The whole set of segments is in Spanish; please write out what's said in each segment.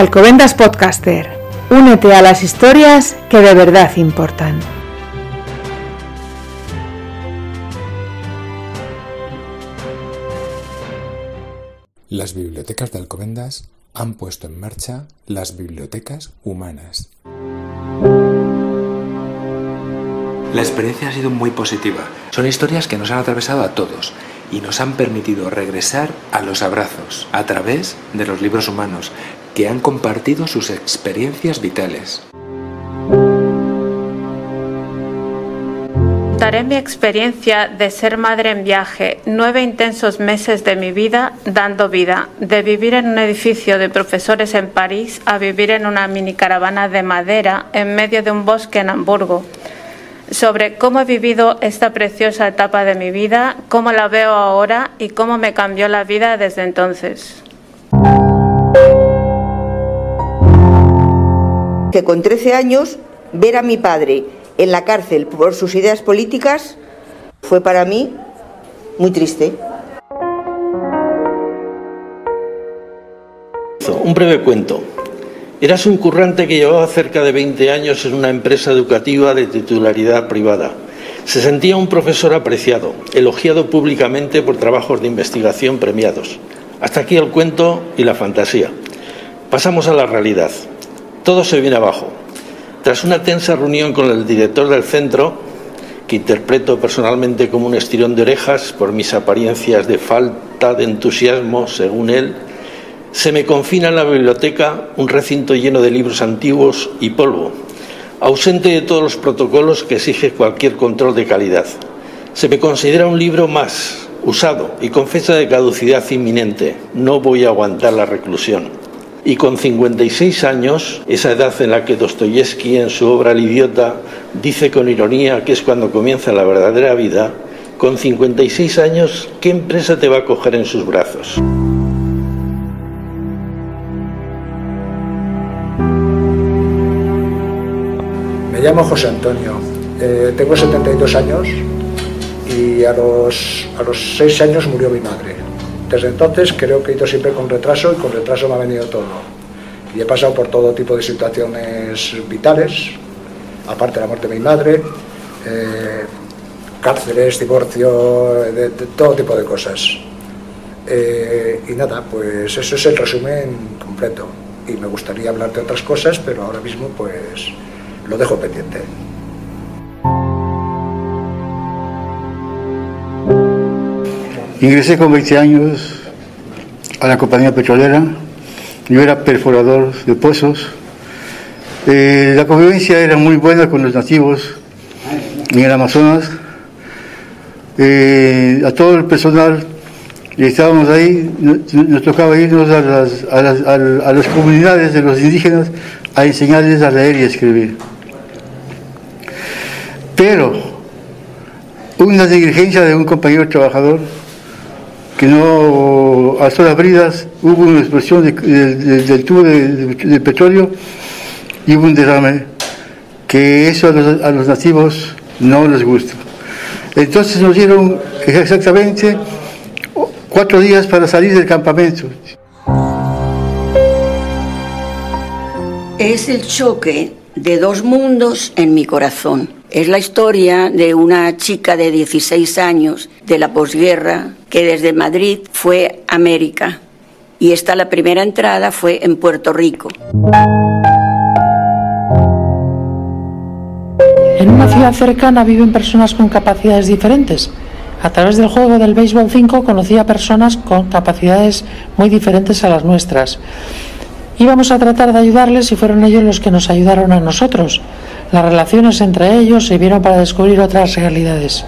Alcobendas Podcaster. Únete a las historias que de verdad importan. Las bibliotecas de Alcobendas han puesto en marcha las bibliotecas humanas. La experiencia ha sido muy positiva. Son historias que nos han atravesado a todos y nos han permitido regresar a los abrazos a través de los libros humanos que han compartido sus experiencias vitales. Daré mi experiencia de ser madre en viaje, nueve intensos meses de mi vida dando vida, de vivir en un edificio de profesores en París a vivir en una mini caravana de madera en medio de un bosque en Hamburgo. Sobre cómo he vivido esta preciosa etapa de mi vida, cómo la veo ahora y cómo me cambió la vida desde entonces. Que con 13 años ver a mi padre en la cárcel por sus ideas políticas fue para mí muy triste. Un breve cuento. Eras un currante que llevaba cerca de 20 años en una empresa educativa de titularidad privada. Se sentía un profesor apreciado, elogiado públicamente por trabajos de investigación premiados. Hasta aquí el cuento y la fantasía. Pasamos a la realidad. Todo se viene abajo. Tras una tensa reunión con el director del centro, que interpreto personalmente como un estirón de orejas por mis apariencias de falta de entusiasmo, según él, se me confina en la biblioteca un recinto lleno de libros antiguos y polvo, ausente de todos los protocolos que exige cualquier control de calidad. Se me considera un libro más, usado y con fecha de caducidad inminente. No voy a aguantar la reclusión. Y con 56 años, esa edad en la que Dostoyevsky en su obra El idiota dice con ironía que es cuando comienza la verdadera vida, con 56 años, ¿qué empresa te va a coger en sus brazos? Me llamo José Antonio, eh, tengo 72 años y a los, a los 6 años murió mi madre. Desde entonces creo que he ido siempre con retraso y con retraso me ha venido todo. Y he pasado por todo tipo de situaciones vitales, aparte de la muerte de mi madre, eh, cárceles, divorcio, todo tipo de cosas. Eh, y nada, pues eso es el resumen completo. Y me gustaría hablar de otras cosas, pero ahora mismo pues lo dejo pendiente. Ingresé con 20 años a la compañía petrolera. Yo era perforador de pozos. Eh, la convivencia era muy buena con los nativos en el Amazonas. Eh, a todo el personal estábamos ahí, nos, tocaba irnos a las, a, las, comunidades de los indígenas a enseñarles a leer y escribir. Pero una negligencia de un compañero trabajador que no alzó las bridas, hubo una explosión del tubo de, petróleo y hubo un derrame, que eso a los, nativos no les gusta. Entonces nos dieron exactamente cuatro días para salir del campamento. Es el choque de dos mundos en mi corazón. Es la historia de una chica de 16 años de la posguerra que desde Madrid fue a América y esta la primera entrada fue en Puerto Rico. En una ciudad cercana viven personas con capacidades diferentes. A través del juego del béisbol 5 conocí a personas con capacidades muy diferentes a las nuestras. Íbamos a tratar de ayudarles y fueron ellos los que nos ayudaron a nosotros. Las relaciones entre ellos sirvieron para descubrir otras realidades.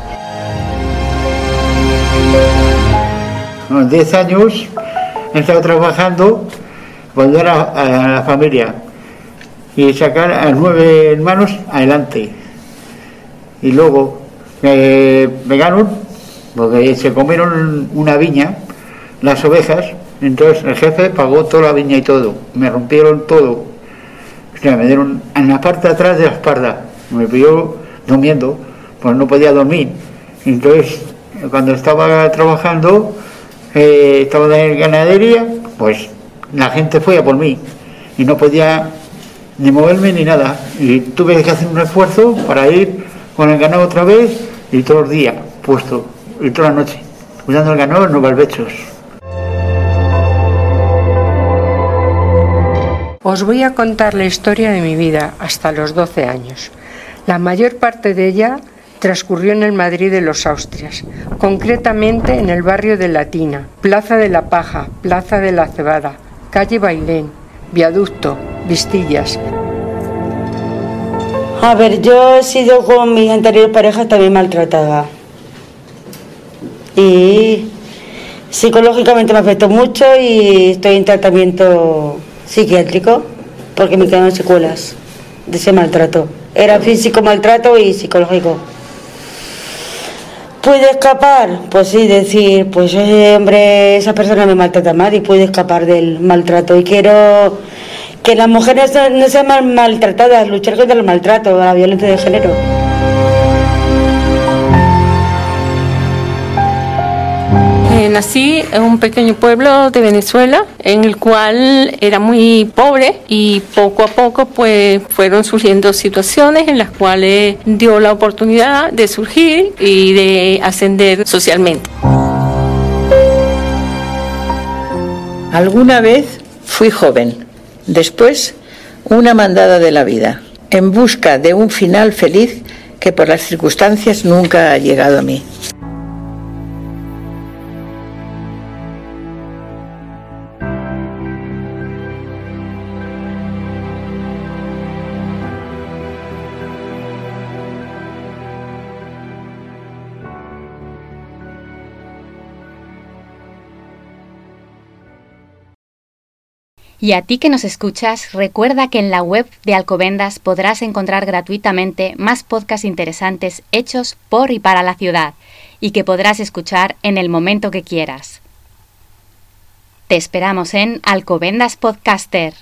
Con 10 años he estado trabajando volver a, la familia y sacar a nueve hermanos adelante. Y luego me pegaron porque se comieron una viña, las ovejas, entonces el jefe pagó toda la viña y todo, me rompieron todo, me dieron en la parte de atrás de la espalda. Me pilló durmiendo, pues no podía dormir. Entonces, cuando estaba trabajando, eh, estaba en ganadería, pues la gente fue a por mí. y no podía ni moverme ni nada. Y tuve que hacer un esfuerzo para ir con el ganado otra vez y todos los días puesto, y toda la noche, cuidando el ganado en los barbechos. Os voy a contar la historia de mi vida hasta los 12 años. La mayor parte de ella transcurrió en el Madrid de los Austrias, concretamente en el barrio de Latina, Plaza de la Paja, Plaza de la Cebada, calle Bailén, Viaducto, Vistillas. A ver, yo he sido con mis anteriores parejas también maltratada. Y psicológicamente me afectó mucho y estoy en tratamiento psiquiátrico porque me quedan secuelas de ese maltrato. Era físico maltrato y psicológico. ¿Puede escapar? Pues sí, decir, pues ese hombre, esa persona me maltrata mal y puede escapar del maltrato. Y quiero que las mujeres no sean maltratadas, luchar contra el maltrato, la violencia de género. Nací en un pequeño pueblo de Venezuela, en el cual era muy pobre y poco a poco pues fueron surgiendo situaciones en las cuales dio la oportunidad de surgir y de ascender socialmente. Alguna vez fui joven, después una mandada de la vida, en busca de un final feliz que por las circunstancias nunca ha llegado a mí. Y a ti que nos escuchas, recuerda que en la web de Alcobendas podrás encontrar gratuitamente más podcasts interesantes hechos por y para la ciudad y que podrás escuchar en el momento que quieras. Te esperamos en Alcobendas Podcaster.